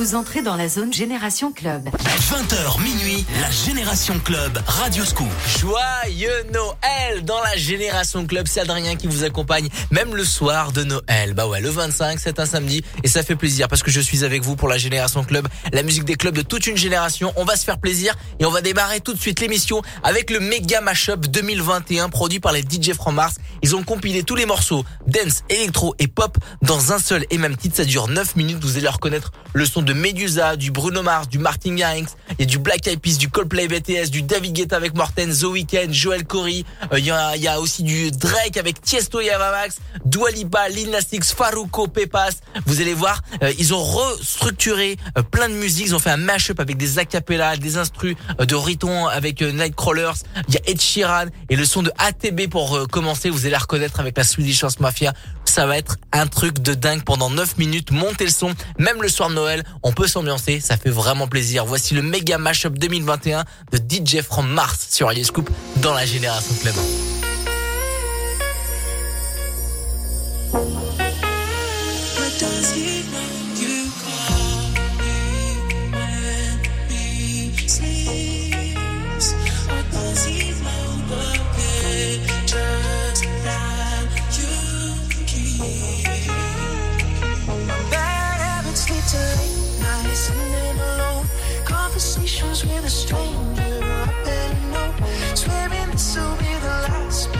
Vous entrez dans la zone Génération Club. 20h minuit, la Génération Club, Radio Scoop. Joyeux Noël dans la Génération Club. C'est Adrien qui vous accompagne, même le soir de Noël. Bah ouais, le 25, c'est un samedi et ça fait plaisir parce que je suis avec vous pour la Génération Club, la musique des clubs de toute une génération. On va se faire plaisir et on va démarrer tout de suite l'émission avec le méga mashup 2021 produit par les DJ From Mars. Ils ont compilé tous les morceaux dance, électro et pop dans un seul et même titre. Ça dure 9 minutes. Vous allez reconnaître le son de Medusa, du Bruno Mars, du Martin Garrix, il du Black Eyed Peas, du Coldplay BTS, du David Guetta avec Morten, The Weeknd, Joel Corey. Euh, il y, a, aussi du Drake avec Tiesto et Avamax, Dua Lipa, Lil Nas Faruko, Pepas. Vous allez voir, euh, ils ont restructuré euh, plein de musiques. Ils ont fait un mashup avec des acapellas, des instrus de Riton avec Nightcrawlers. Il y a Ed Sheeran et le son de ATB pour commencer. Vous allez reconnaître avec la Swedish House Mafia. Ça va être un truc de dingue pendant 9 minutes. Montez le son. Même le soir de Noël, on peut s'ambiancer. Ça fait vraiment plaisir. Voici le méga mashup 2021 de DJ from Mars sur Ali Scoop dans la Génération Club. With a stranger I barely know. Swearing this will be the last,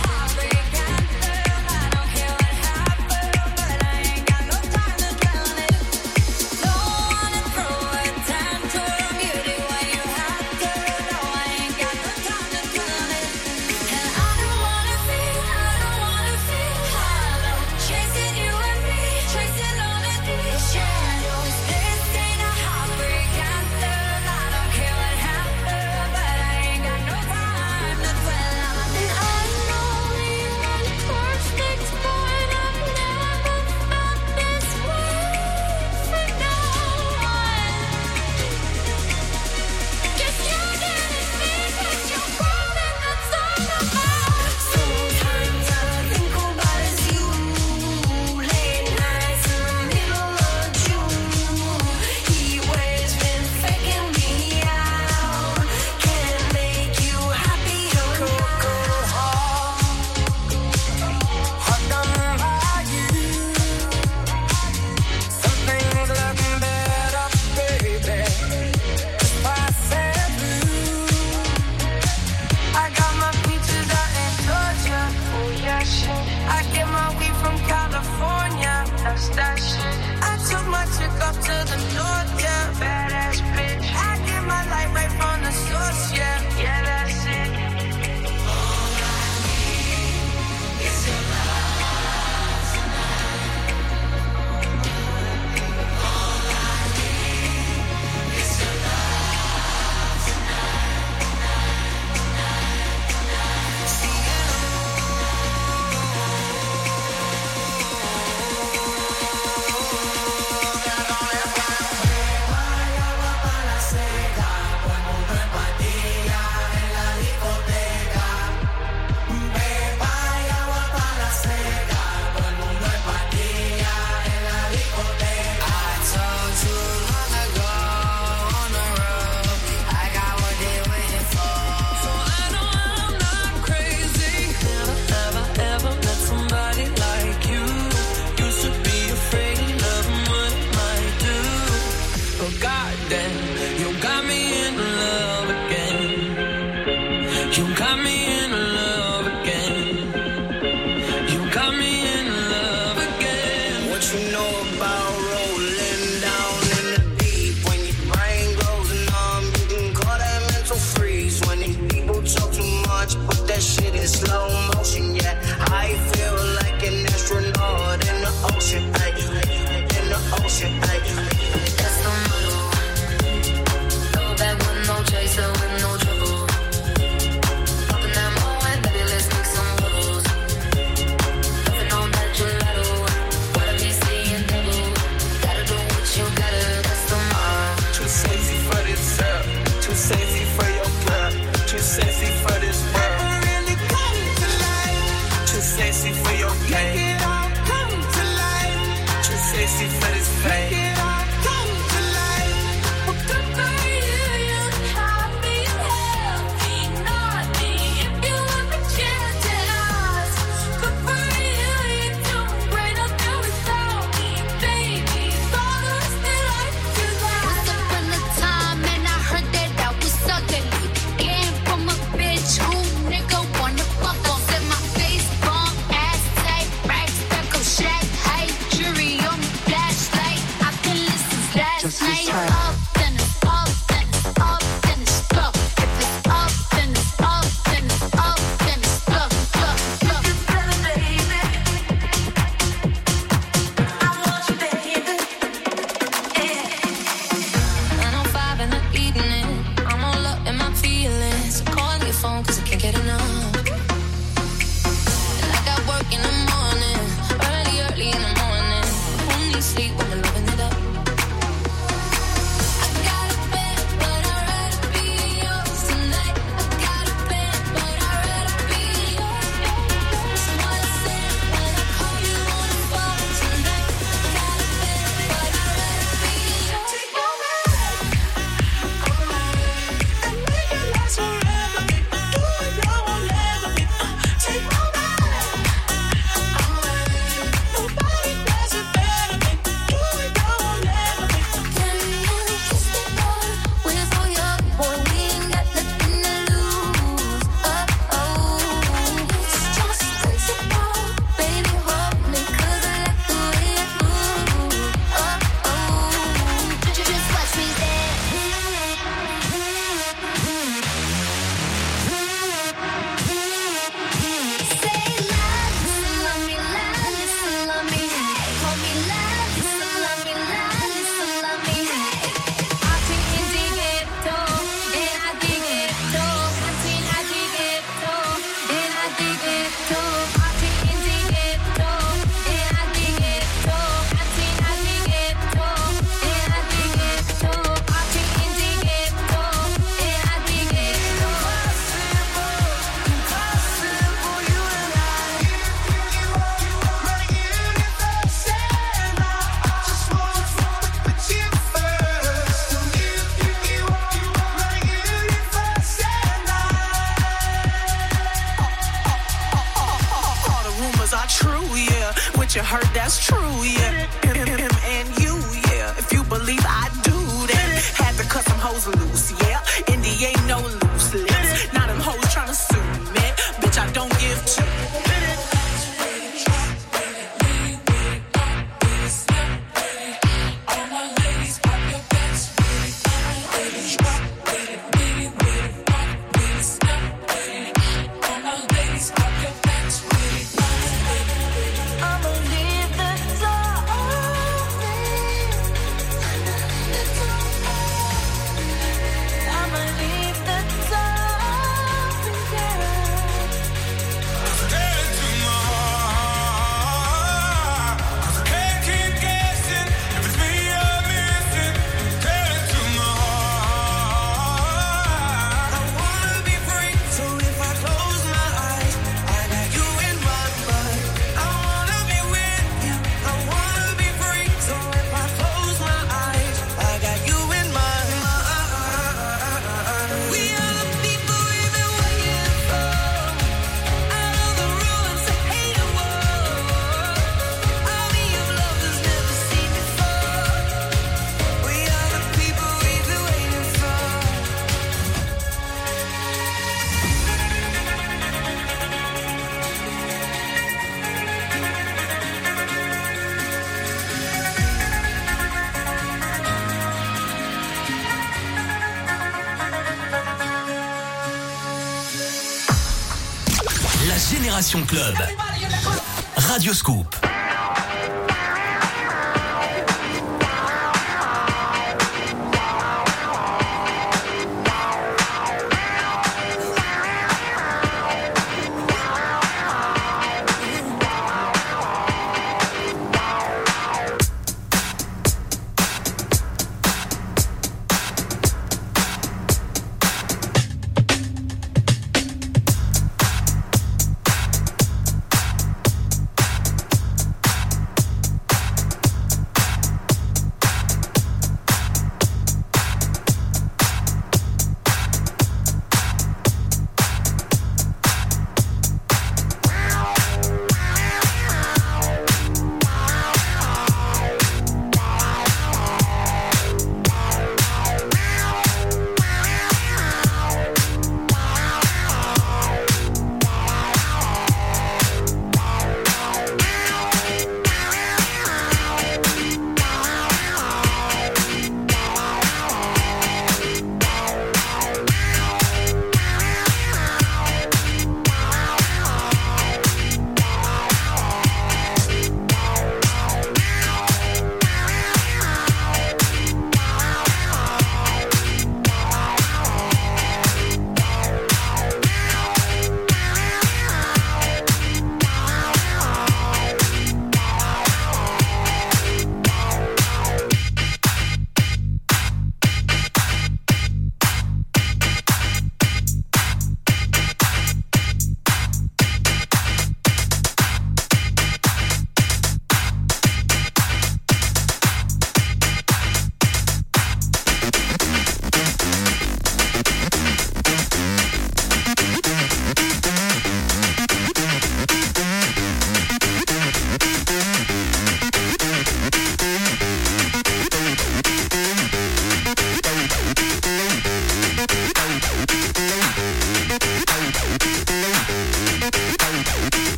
Radio Scoop.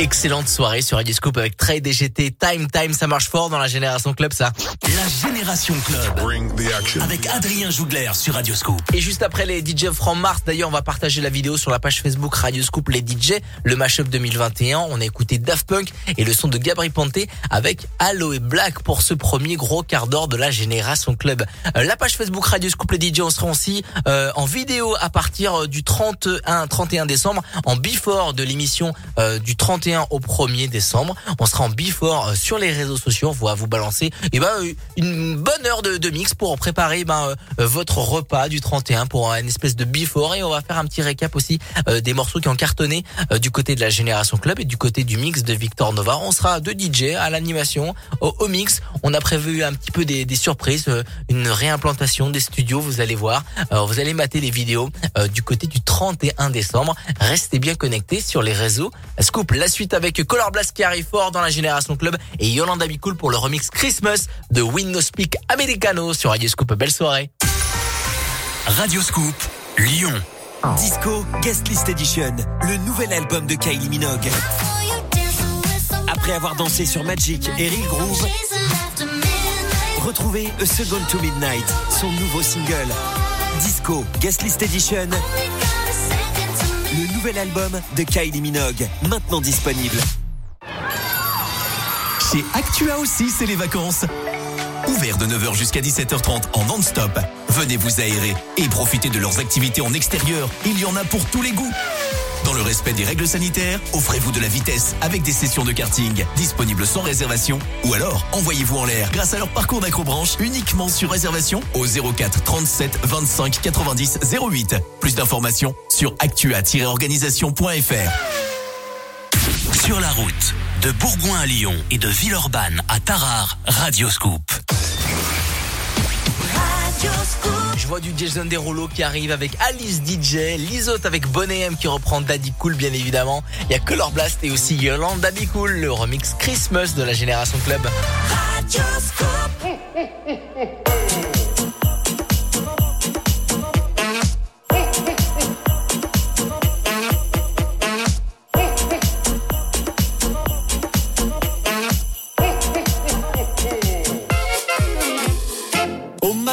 Excellente soirée sur Radio Scoop avec Trey DGT. Time Time, ça marche fort dans la Génération Club, ça. La Génération Club. Avec Adrien Jougler sur Radio Scoop. Et juste après les DJ From Mars, d'ailleurs, on va partager la vidéo sur la page Facebook Radio Scoop les DJ, le mashup 2021. On a écouté Daft Punk et le son de Gabri Ponte avec Aloe Black pour ce premier gros quart d'heure de la Génération Club. Euh, la page Facebook Radio Scoop les DJ, on sera aussi euh, en vidéo à partir du 31 31 décembre en before de l'émission euh, du 31 au 1er décembre. On sera en before euh, sur les réseaux sociaux. On va vous balancer eh ben, euh, une bonne heure de, de mix pour préparer ben, euh, votre repas du 31 pour une espèce de before. Et on va faire un petit récap aussi des morceaux qui ont cartonné du côté de la Génération Club et du côté du mix de Victor Nova. On sera deux DJ à l'animation, au, mix. On a prévu un petit peu des, surprises, une réimplantation des studios, vous allez voir. Vous allez mater les vidéos du côté du 31 décembre. Restez bien connectés sur les réseaux. Scoop, la suite avec Color Blast qui arrive fort dans la Génération Club et Yolanda Bicool pour le remix Christmas de Windows Speak Americano sur Radio Scoop. Belle soirée. Radio Scoop, Lyon. Disco Guest List Edition, le nouvel album de Kylie Minogue. Après avoir dansé sur Magic et Real Groove, retrouvez A Second to Midnight, son nouveau single. Disco Guest List Edition, le nouvel album de Kylie Minogue, maintenant disponible. Chez Actua aussi, c'est les vacances. Ouvert de 9h jusqu'à 17h30 en non-stop. Venez vous aérer et profitez de leurs activités en extérieur. Il y en a pour tous les goûts. Dans le respect des règles sanitaires, offrez-vous de la vitesse avec des sessions de karting disponibles sans réservation ou alors envoyez-vous en l'air grâce à leur parcours d'acrobranche uniquement sur réservation au 04 37 25 90 08. Plus d'informations sur actua-organisation.fr. Sur la route, de Bourgoin à Lyon et de Villeurbanne à Tarare, Radio Scoop. Je vois du Jason Derulo qui arrive avec Alice DJ, Lisotte avec Bonnet M qui reprend Daddy Cool bien évidemment. Il y a Color Blast et aussi Yolanda Daddy Cool, le remix Christmas de la Génération Club.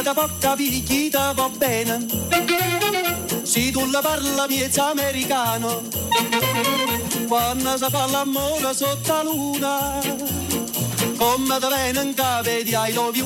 Da porta picchita va bene. Se tu la parla miezza americano. Quando si fa l'amore sotto la luna Come da viene in capo di I love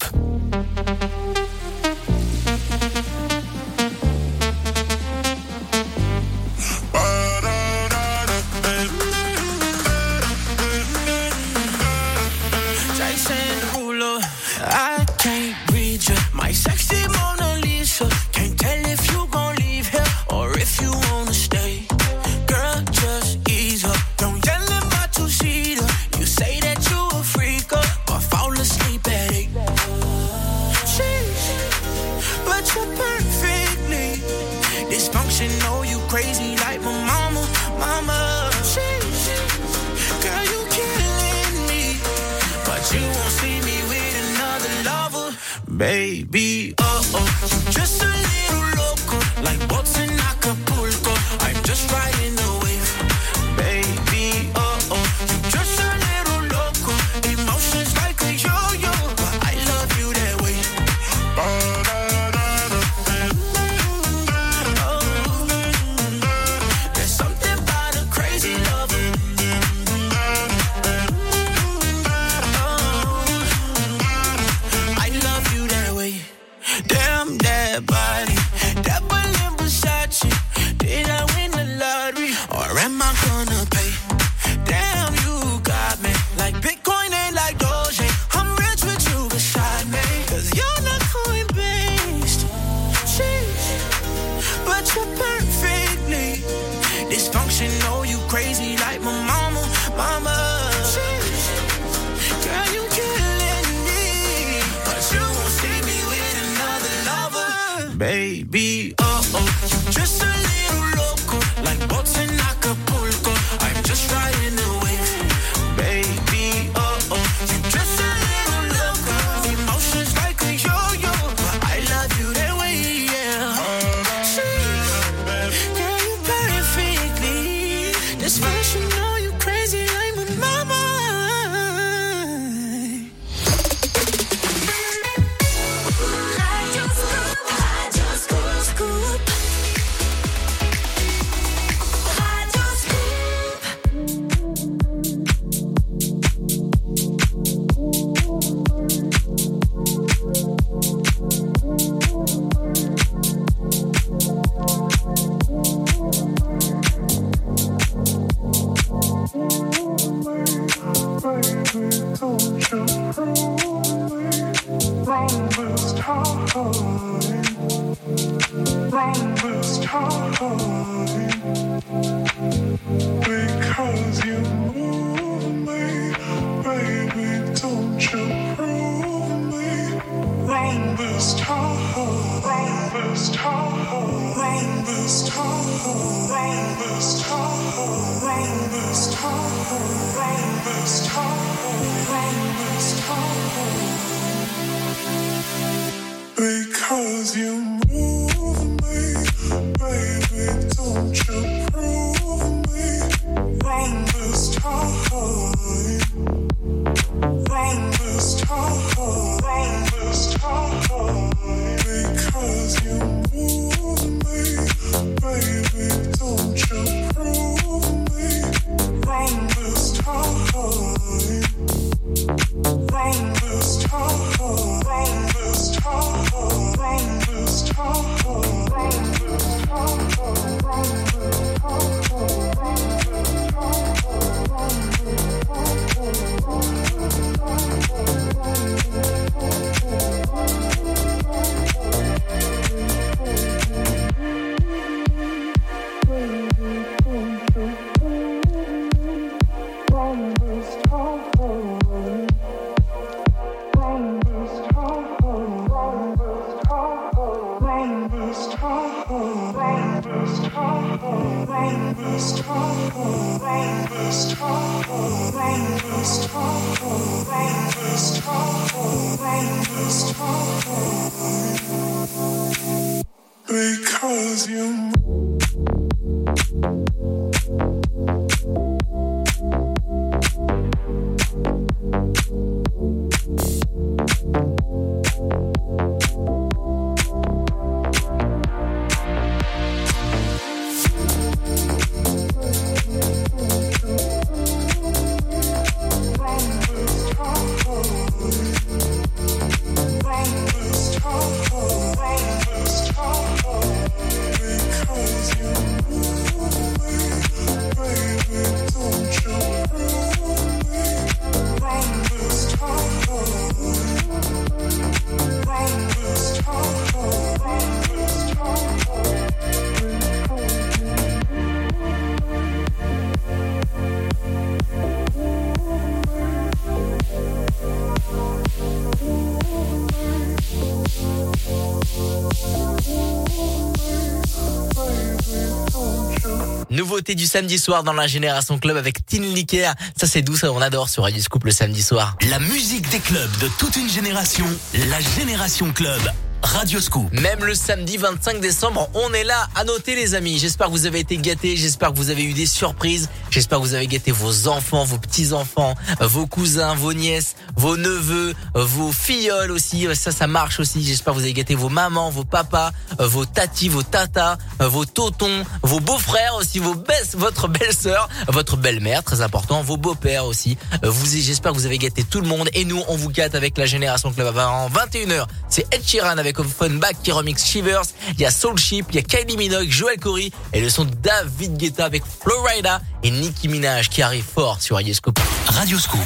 Nouveauté du samedi soir dans la Génération Club avec Tin Licker. Ça c'est doux, ça on adore sur Radio Scoop le samedi soir. La musique des clubs de toute une génération, la Génération Club, Radio Scoop. Même le samedi 25 décembre, on est là à noter les amis. J'espère que vous avez été gâtés, j'espère que vous avez eu des surprises, j'espère que vous avez gâté vos enfants, vos petits-enfants, vos cousins, vos nièces, vos neveux, vos filleuls aussi. Ça, ça marche aussi. J'espère que vous avez gâté vos mamans, vos papas, vos tatis, vos tatas, vos totons, vos beaux-frères aussi, vos belles, votre belle-sœur, votre belle-mère, très important, vos beaux-pères aussi. Vous, j'espère que vous avez gâté tout le monde et nous, on vous gâte avec la Génération Club en 21h. C'est Ed Sheeran avec Offenbach qui remix Shivers. Il y a Soul Ship, il y a Kylie Minogue, Joel Corey et le son David Guetta avec Florida et Nicki Minaj qui arrive fort sur Radio Scoop. Radio Scoop.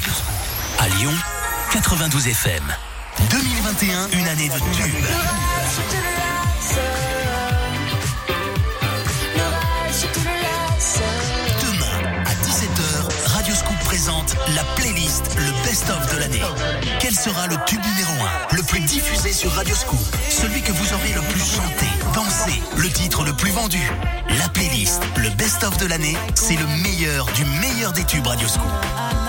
À Lyon, 92 FM. 2021, une année de tubes. Demain, à 17h, Radio Scoop présente la playlist, le best-of de l'année. Quel sera le tube numéro 1, le plus diffusé sur Radio Scoop Celui que vous aurez le plus chanté, dansé, le titre le plus vendu La playlist, le best-of de l'année, c'est le meilleur du meilleur des tubes Radio Scoop.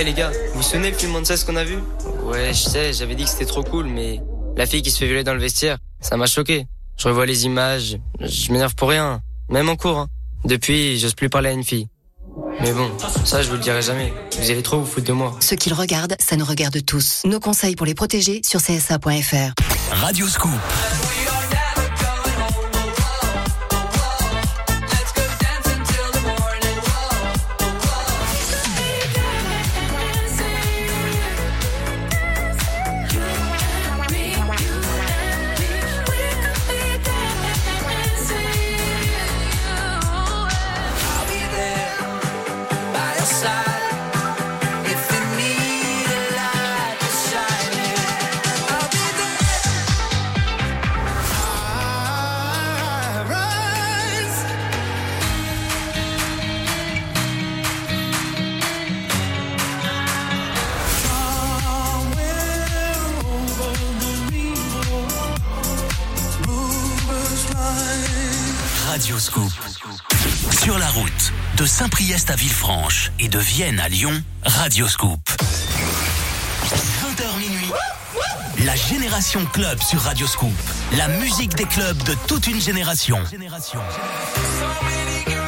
Eh les gars, vous vous souvenez le film Monsters qu'on a vu? Ouais, je sais, j'avais dit que c'était trop cool, mais la fille qui se fait violer dans le vestiaire, ça m'a choqué. Je revois les images, je m'énerve pour rien, même en cours. hein. Depuis, j'ose plus parler à une fille. Mais bon, ça je vous le dirai jamais. Vous allez trop vous foutre de moi. Ceux qui le regardent, ça nous regarde tous. Nos conseils pour les protéger sur csa.fr. Radio Scoop. Saint-Priest à Villefranche et de Vienne à Lyon, Radio Scoop. 20h minuit, la Génération Club sur Radio Scoop. La musique des clubs de toute une génération. Hey,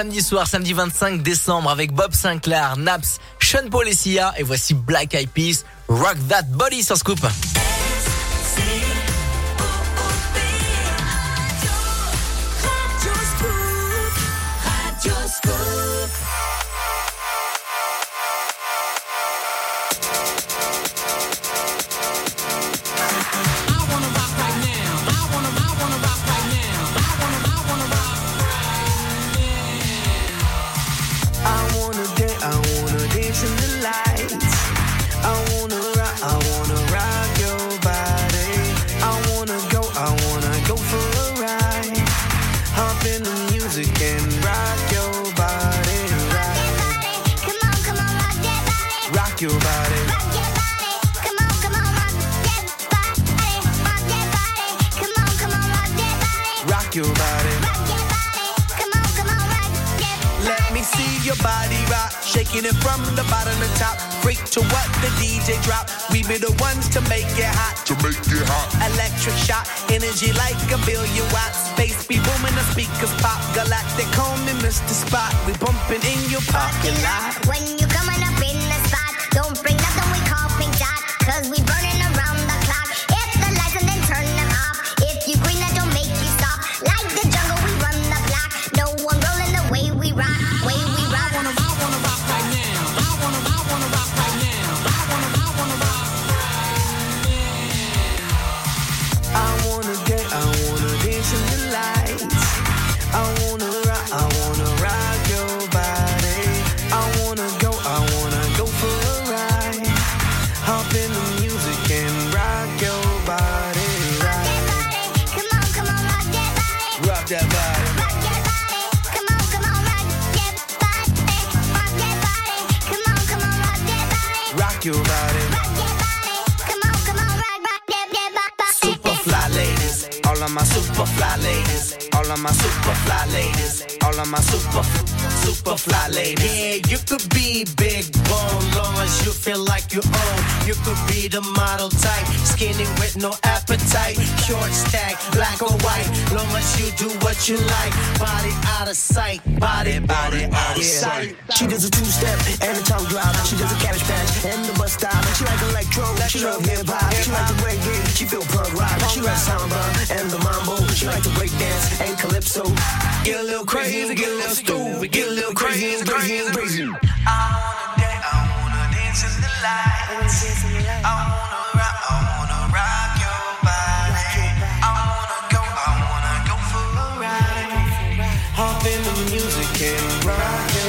samedi soir, samedi 25 décembre avec Bob Sinclair, Naps, Sean Paul et Sia et voici Black Eyed Peas, Rock That Body sur Scoop. you like. Body out of sight, body, body out of sight. She does a two step and a tongue drop. She does a cabbage patch and the bus stop. She like electro, she love hip hop. She like the reggae, she feel punk rock. She like samba and the mambo. She like to break dance and calypso. Get a little crazy, get a little stupid. music can rock.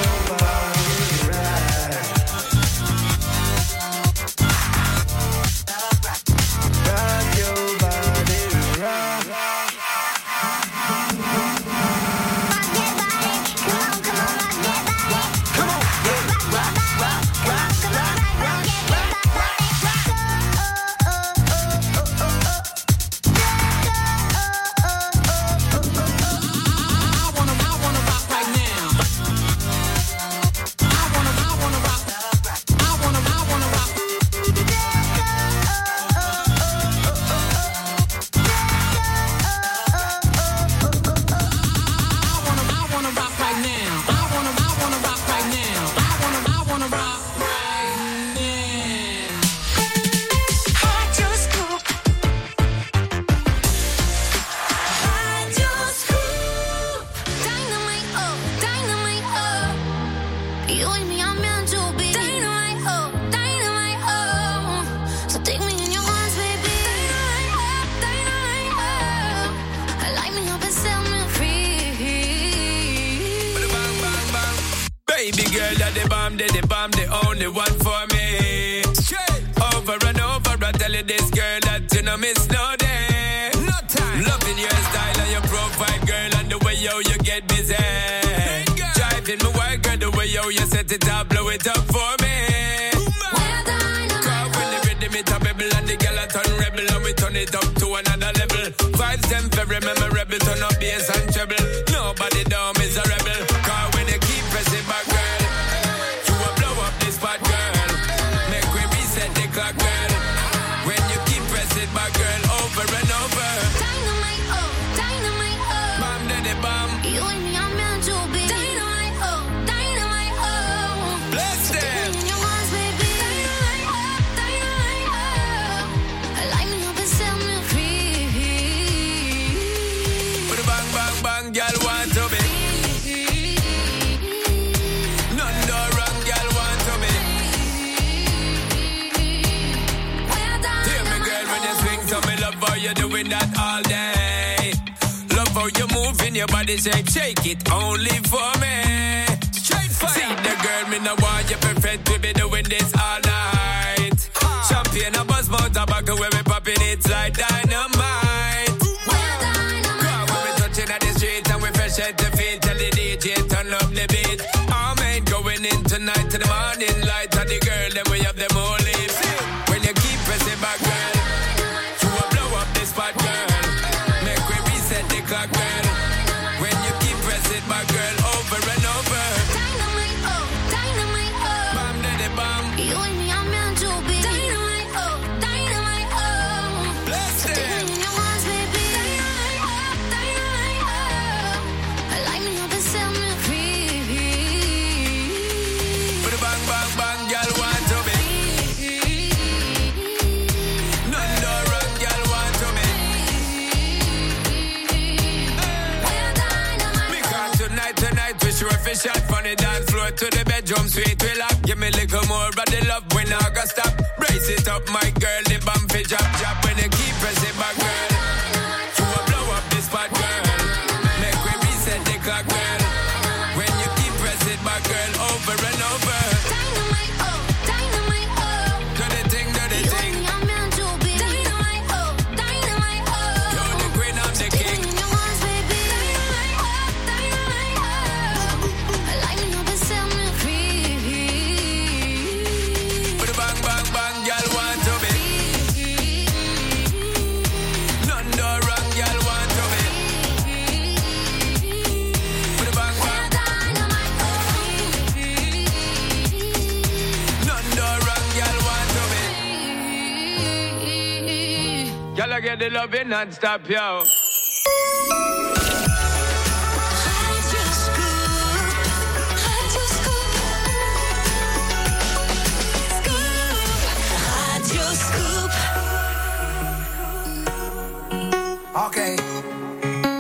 Ok,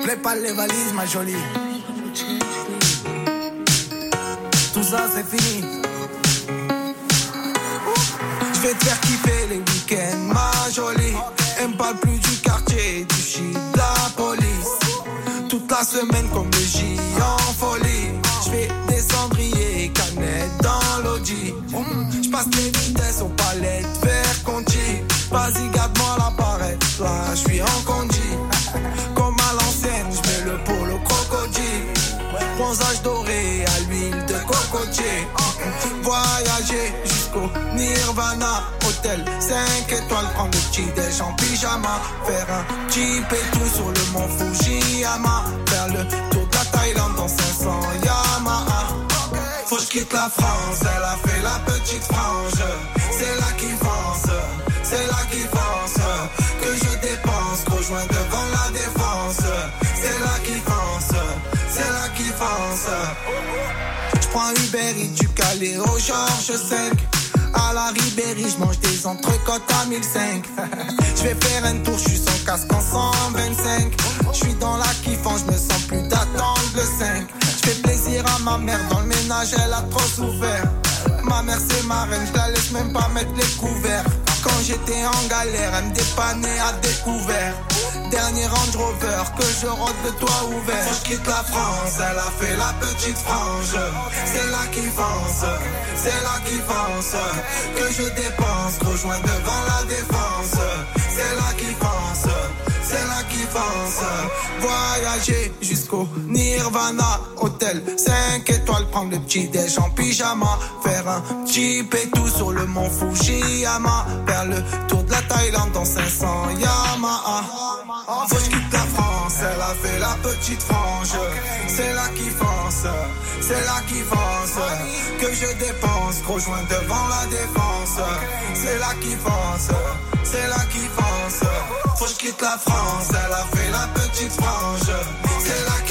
prépare les valises, ma jolie. Tout ça, c'est fini. Je vais te faire kiffer les week-ends, semaine comme le J en folie. Je fais des cendriers, canettes dans l'audi. Je passe les vitesses aux palettes, vers Conti. Vas-y, garde-moi la barrette, là, je suis en condi. Comme à l'ancienne, je mets le polo crocodile. Bronzage doré à l'huile de cocotier. Voyager jusqu'au Nirvana. Hôtel 5 étoiles, prendre le petit déj en pyjama. Faire un jeep et tout sur le mont Fujiyama. Faire le tour de la Thaïlande dans 500 Yamaha. Faut que je quitte la France, elle a fait la petite frange. C'est là qui fonce, c'est là qui fonce. Que je dépense, rejoins devant la défense. C'est là qui fonce, c'est là qui. Je prends Uber et du Calais au Georges 5. À la Ribéry, je mange des entrecôtes à 1005. Je vais faire un tour, je suis sans casque en 125. Je suis dans la kiffance, je me sens plus d'attendre le 5. Je fais plaisir à ma mère, dans le ménage, elle a trop souffert. Ma mère, c'est ma reine, je la laisse même pas mettre les couverts. Quand j'étais en galère, elle me dépannait à découvert. Dernier Range Rover, que je rentre de toit ouvert. Que je quitte la France, elle a fait la petite frange. C'est là qui fonce, c'est là qui fonce. Que je dépense, rejoins devant la défense. C'est là qui fonce, c'est là qui fonce. Voyager jusqu'au Nirvana, hôtel 5 étoiles, prendre le petit déj en pyjama. Faire un jeep et tout sur le mont Fujiyama. Faire le tour de la Thaïlande dans 500 Yamaha. Faut que je quitte la France, elle a fait la petite frange. C'est là qui fonce, c'est là qui fonce. Que je dépense, rejoins devant la défense. C'est là qui fonce, c'est là qui fonce. Faut que je quitte la France, elle a fait la petite frange. C'est là qui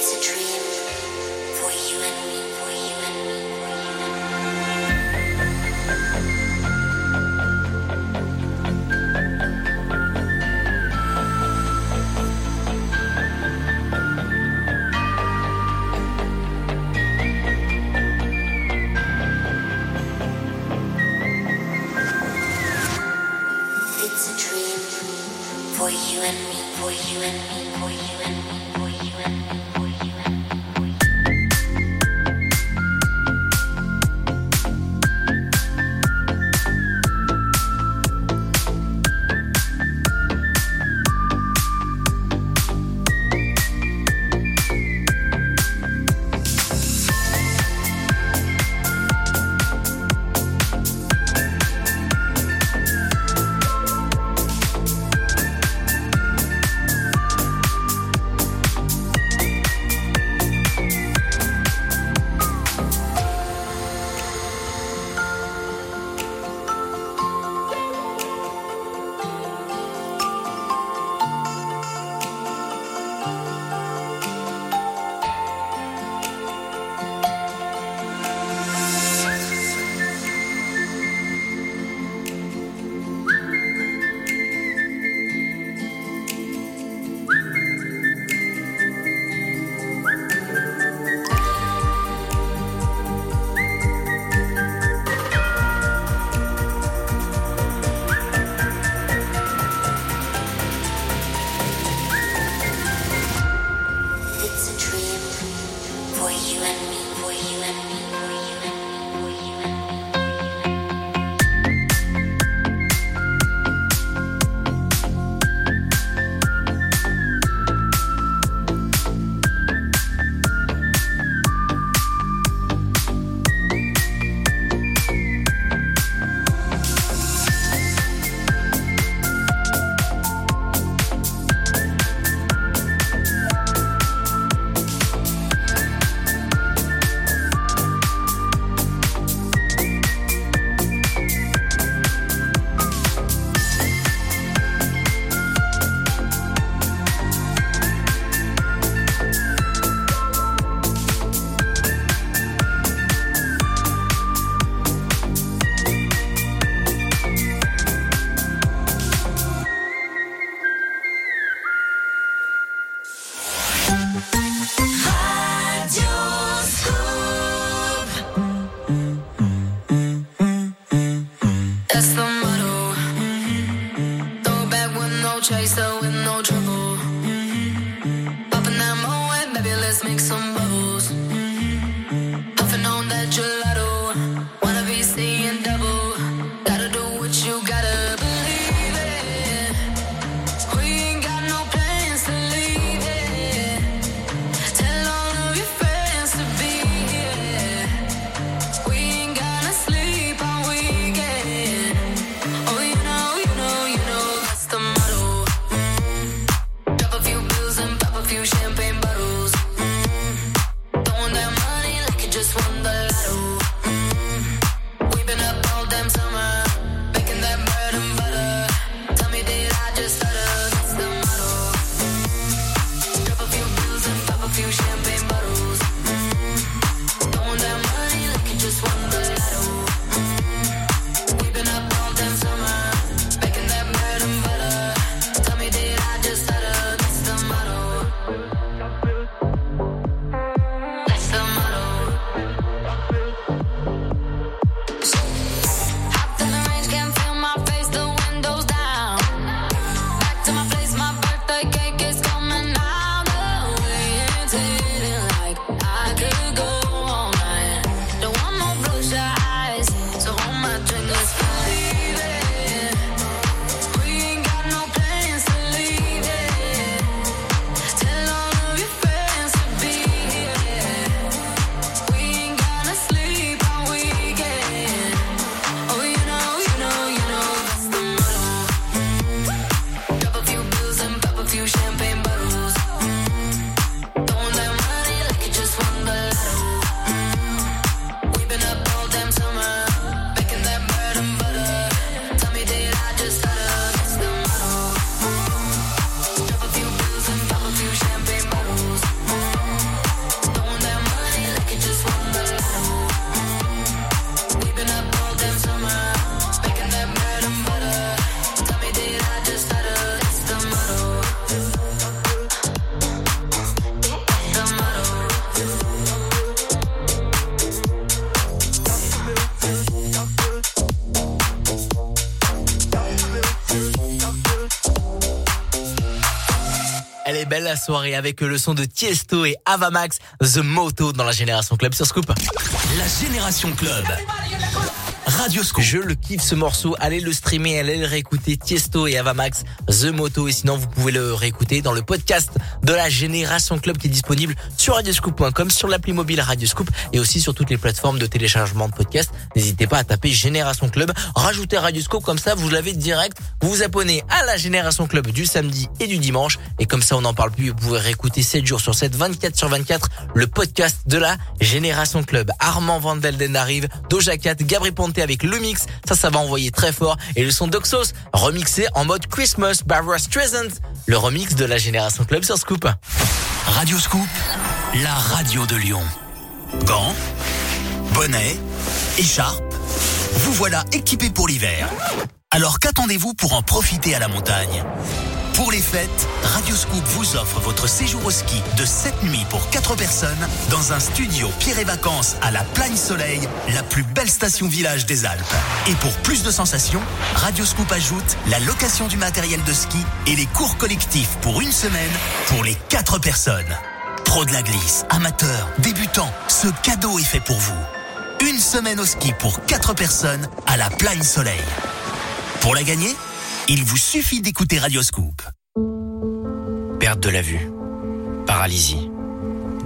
It's a dream for you and me, for you and me. Soirée avec le son de Tiesto et Avamax, The Moto dans la Génération Club sur Scoop. La Génération Club. Radio Scoop. Je le kiffe ce morceau. Allez le streamer, allez le réécouter. Tiesto et Avamax, The Moto. Et sinon, vous pouvez le réécouter dans le podcast de la Génération Club qui est disponible sur radioscoop.com, sur l'appli mobile Radio Scoop et aussi sur toutes les plateformes de téléchargement de podcasts. N'hésitez pas à taper Génération Club. Rajoutez Radio Scoop comme ça, vous l'avez direct. Vous vous abonnez à la Génération Club du samedi et du dimanche. Et comme ça, on n'en parle plus. Vous pouvez réécouter 7 jours sur 7, 24 sur 24, le podcast de la Génération Club. Armand Van Delden arrive, Doja Cat, Gabri Ponte avec le mix. Ça, ça va envoyer très fort. Et le son d'Oxos, remixé en mode Christmas, Barbara Streisand. Le remix de la Génération Club sur Scoop. Radio Scoop, la radio de Lyon. Gants, bonnet, écharpe, vous voilà équipés pour l'hiver. Alors qu'attendez-vous pour en profiter à la montagne? Pour les fêtes, Radio Scoop vous offre votre séjour au ski de 7 nuits pour 4 personnes dans un studio Pierre et Vacances à la Plagne Soleil, la plus belle station village des Alpes. Et pour plus de sensations, Radio Scoop ajoute la location du matériel de ski et les cours collectifs pour une semaine pour les 4 personnes. Pro de la glisse, amateurs, débutants, ce cadeau est fait pour vous. Une semaine au ski pour 4 personnes à la Plagne Soleil. Pour la gagner, il vous suffit d'écouter Radio Scoop. Perte de la vue, paralysie,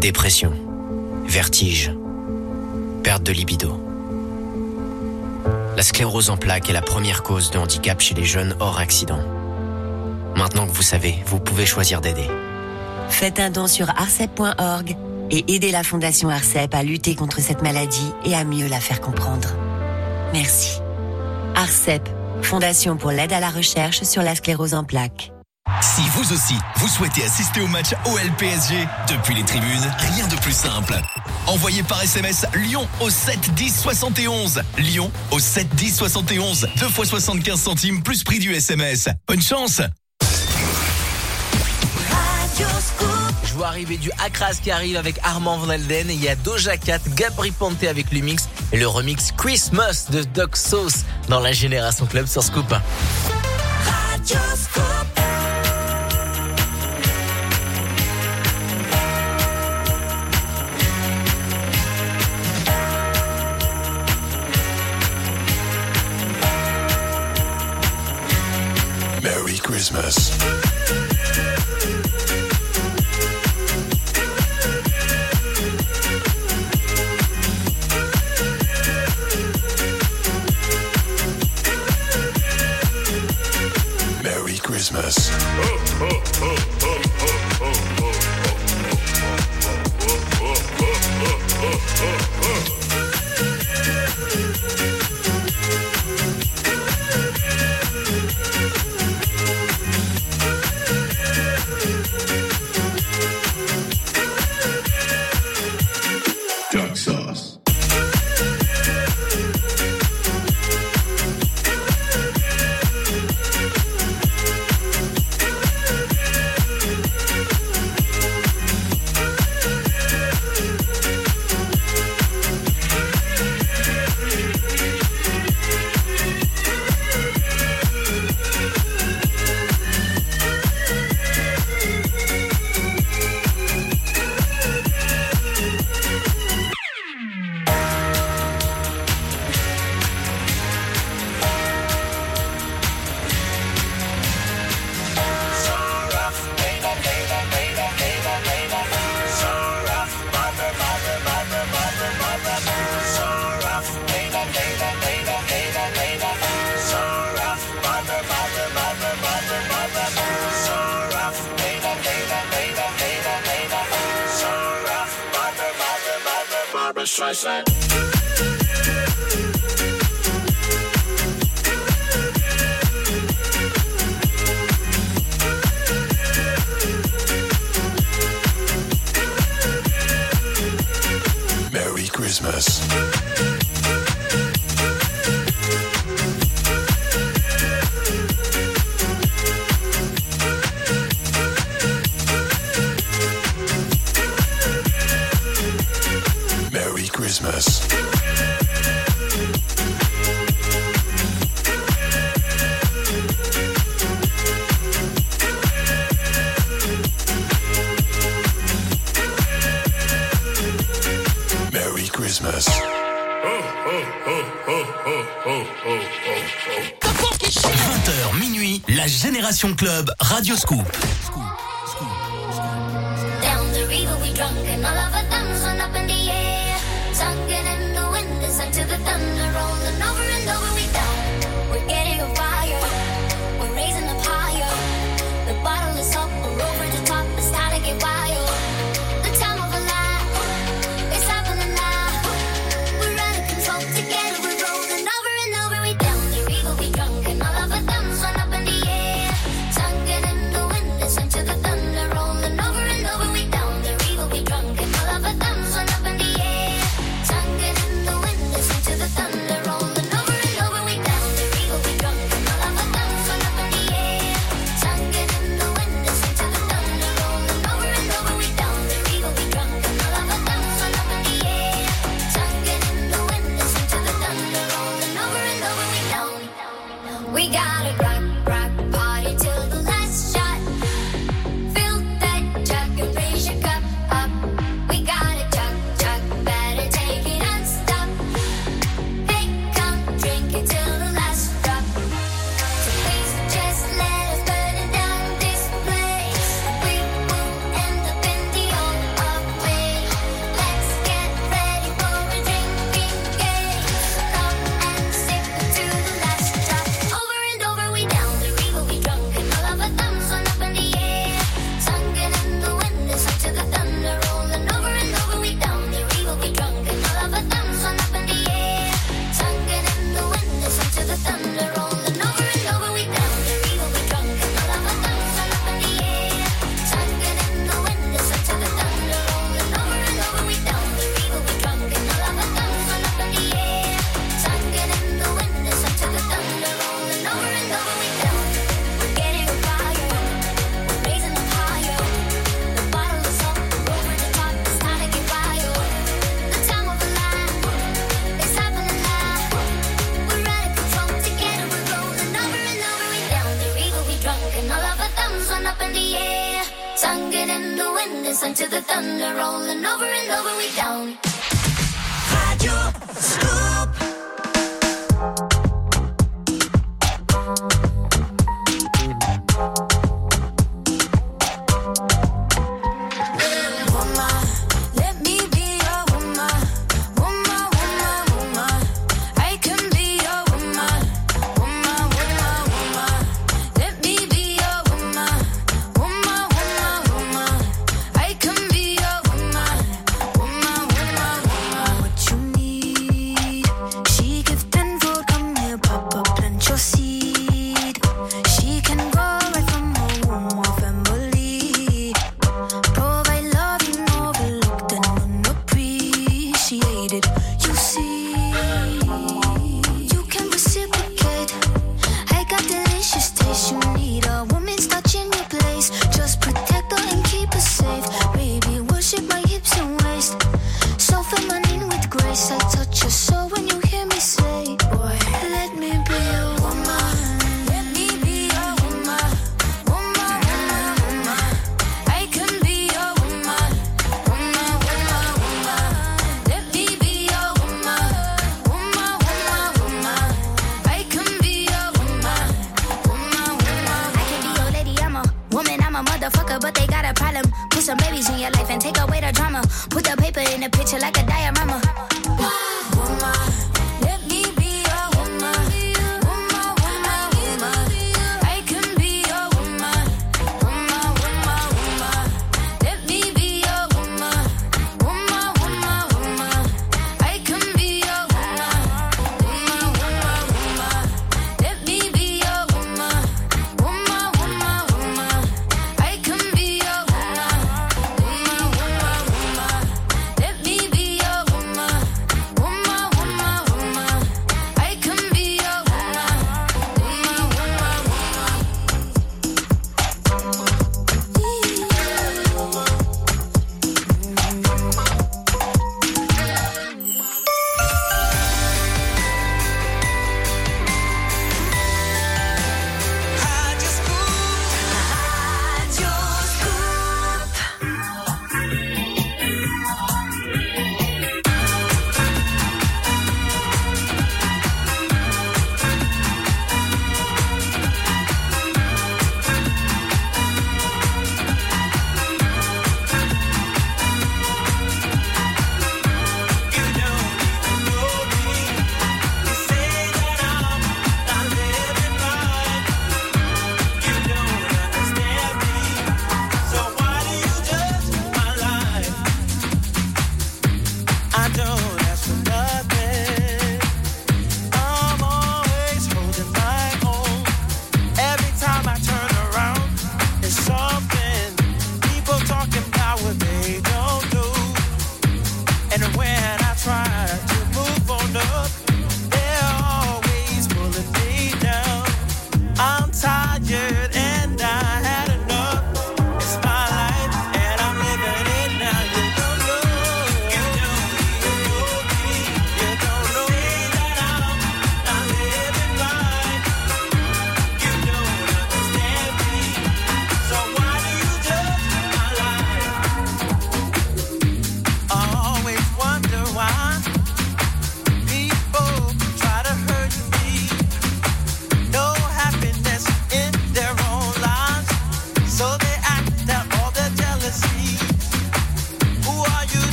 dépression, vertige, perte de libido. La sclérose en plaques est la première cause de handicap chez les jeunes hors accident. Maintenant que vous savez, vous pouvez choisir d'aider. Faites un don sur arcep.org et aidez la Fondation Arcep à lutter contre cette maladie et à mieux la faire comprendre. Merci. Arcep, Fondation pour l'aide à la recherche sur la sclérose en plaques. Si vous aussi, vous souhaitez assister au match OL-PSG depuis les tribunes, rien de plus simple. Envoyez par SMS Lyon au 7 10 71. Lyon au 7 10 71. 2 fois 75 centimes plus prix du SMS. Bonne chance Je vois arriver du Akras qui arrive avec Armand Van Elden. Et il y a Doja Cat, Gabri Ponte avec Lumix et le remix Christmas de Doc Sauce dans la Génération Club sur Scoop. Merry Christmas. business. Club Radio Scoop.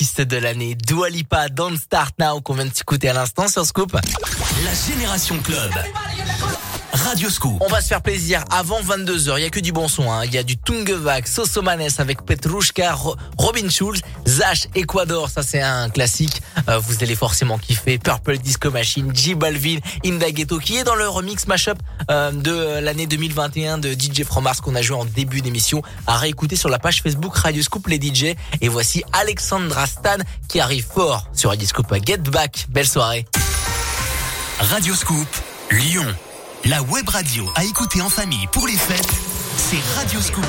De l'année. Dua Lipa, Don't Start Now, qu'on vient de s'écouter à l'instant sur Scoop. La Génération Club. Radio Scoop. On va se faire plaisir avant 22h. Il y a que du bon son. Hein. Il y a du Tungevac, Sosomanes avec Petrushka, Ro- Robin Schulz, Zash, Ecuador. Ça, c'est un classique. Euh, vous allez forcément kiffer. Purple Disco Machine, J Balvin, Inda Ghetto, qui est dans le remix mashup de l'année 2021 de DJ From Mars qu'on a joué en début d'émission. À réécouter sur la page Facebook Radio Scoop les DJ. Et voici Alexandra Stan qui arrive fort sur Radio Scoop. Get Back. Belle soirée. Radio Scoop, Lyon. La web radio à écouter en famille pour les fêtes, c'est Radio Scoop.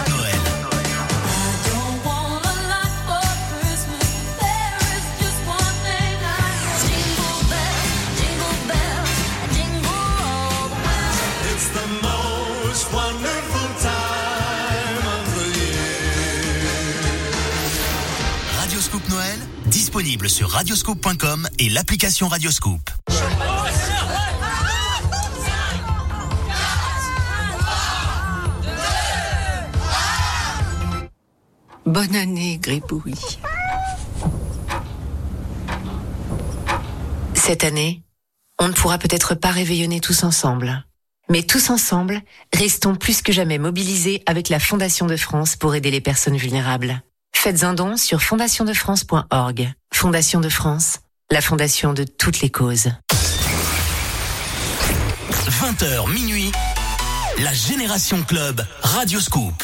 Sur radioscoop.com et l'application Radio Scoop. Bonne année, Gribouille. Cette année, on ne pourra peut-être pas réveillonner tous ensemble. Mais tous ensemble, restons plus que jamais mobilisés avec la Fondation de France pour aider les personnes vulnérables. Faites un don sur fondationdefrance.org. Fondation de France, la fondation de toutes les causes. 20h minuit, la Génération Club, Radio Scoop.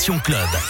Club.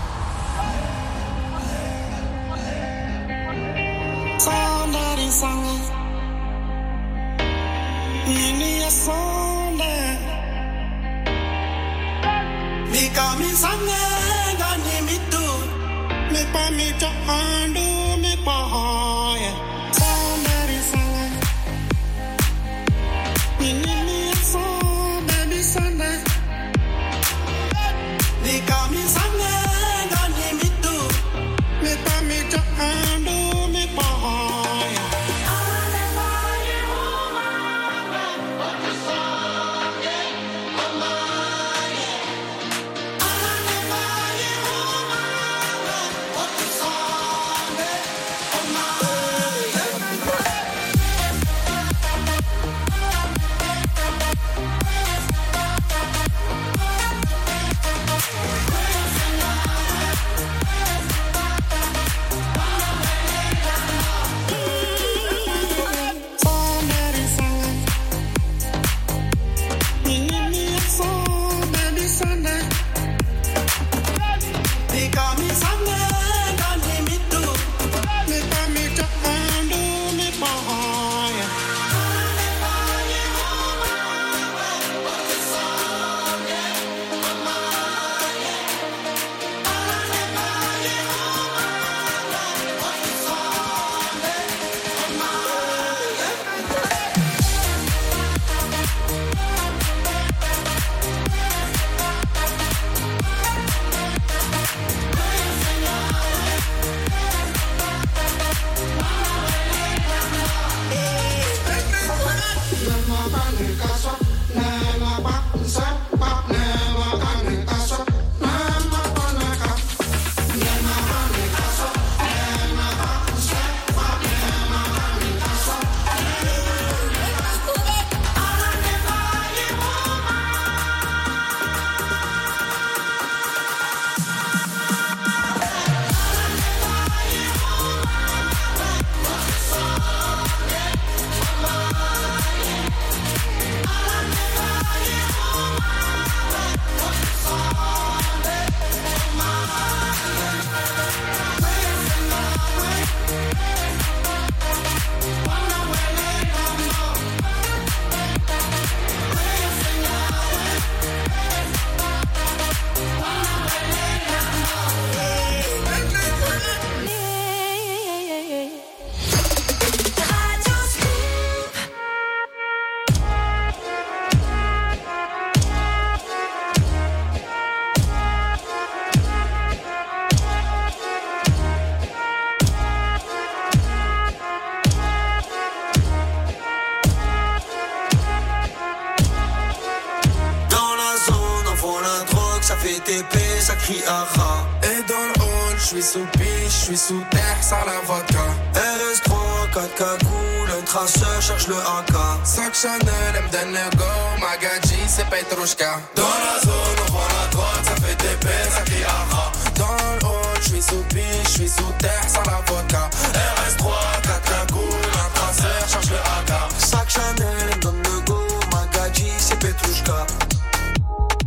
4 cagoules, un traceur cherche le AK. Sac Chanel, elle me go, Magadji, c'est Petrushka. Dans la zone, on vend la droite, ça fait ça crie aha. Dans le hall, je suis sous piche, je suis sous terre, sans la vodka. RS3, 4 cagoules, un traceur, cherche le AK. Sac Chanel, elle me donne le go, Magadji, c'est Petrushka.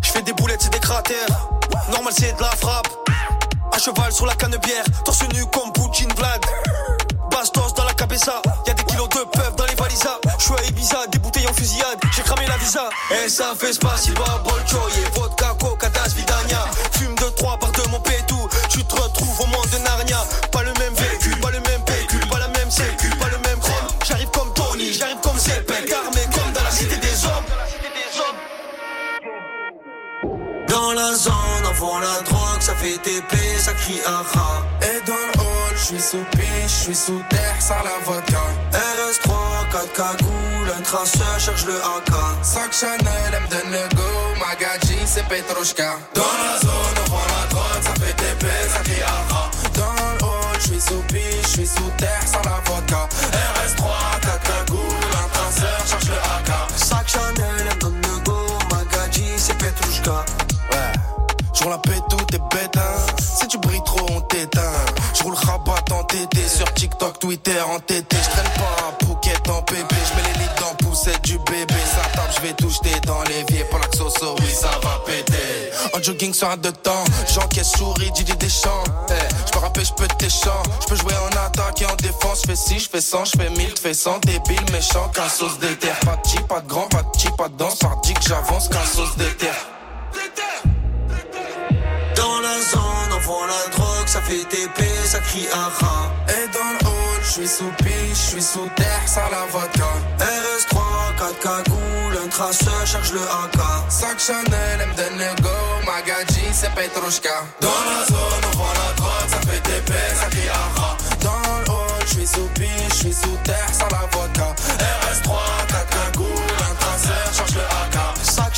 J'fais des boulettes, c'est des cratères. Normal, c'est de la frappe. À cheval sur la canne bière, torse nu comme Poutine Vlad. Et ça fait spasiba, bolchoye, vodka, coca, das, vidania. Fume de trois par de mon pétou, tu te retrouves au monde de Narnia. Pas le même véhicule, pas le même véhicule, pas la même sécu, pas le même chrome. J'arrive comme Tony, j'arrive comme Zepek, armé comme dans la cité des hommes. Dans la zone, on vend la drogue, ça fait TP, ça crie aha. Et dans le hall, je suis sous piche, je suis sous terre, sans la vodka. RS3, 4 cagoules, un traceur cherche le AK. Sac Chanel, elle go, Magadji, c'est Petrushka. Dans la zone, on vend la drogue, ça fait TP, ça crie aha. Dans le hall, je suis sous piche, je suis sous terre, sans la vodka. RS3, 4 cagoules, un traceur, cherche le AK. Sac Chanel, elle me donne go, Magadji, c'est Petrushka. Ouais, je la pète tout t'es bête, hein. Si tu brilles trop, on t'éteint. Je roule rabat en TT, sur TikTok, Twitter, en TT. Je traîne pas vais tout jeter dans l'évier. Pour la oui, ça va péter. En jogging sur un de temps, j'encaisse souris, Didier Deschamps. Eh, je peux rapper, je peux tes chants. Je peux jouer en attaque et en défense. Je fais 6, je fais 100, je fais 1000, je fais 100. Débile, méchant, qu'un sauce d'éther. Pas de petit, pas de grand, pas de petit, pas de danse. Par dit que j'avance, qu'un sauce d'éther. ça fait des baies, ça crie à. Et dans le hall, je suis sous piche, je suis sous terre, ça la vodka. RS3, 4 cagoules, un traceur, charge le AK. 5 Chanel, elle me go, Magadji, c'est Petrushka. Dans la zone, on voit la drogue, ça fait des baies, ça crie à rat. Dans le hall, je suis sous piche, je suis sous terre, ça la vodka. RS3, 4 cagoules, un traceur, charge le AK. 5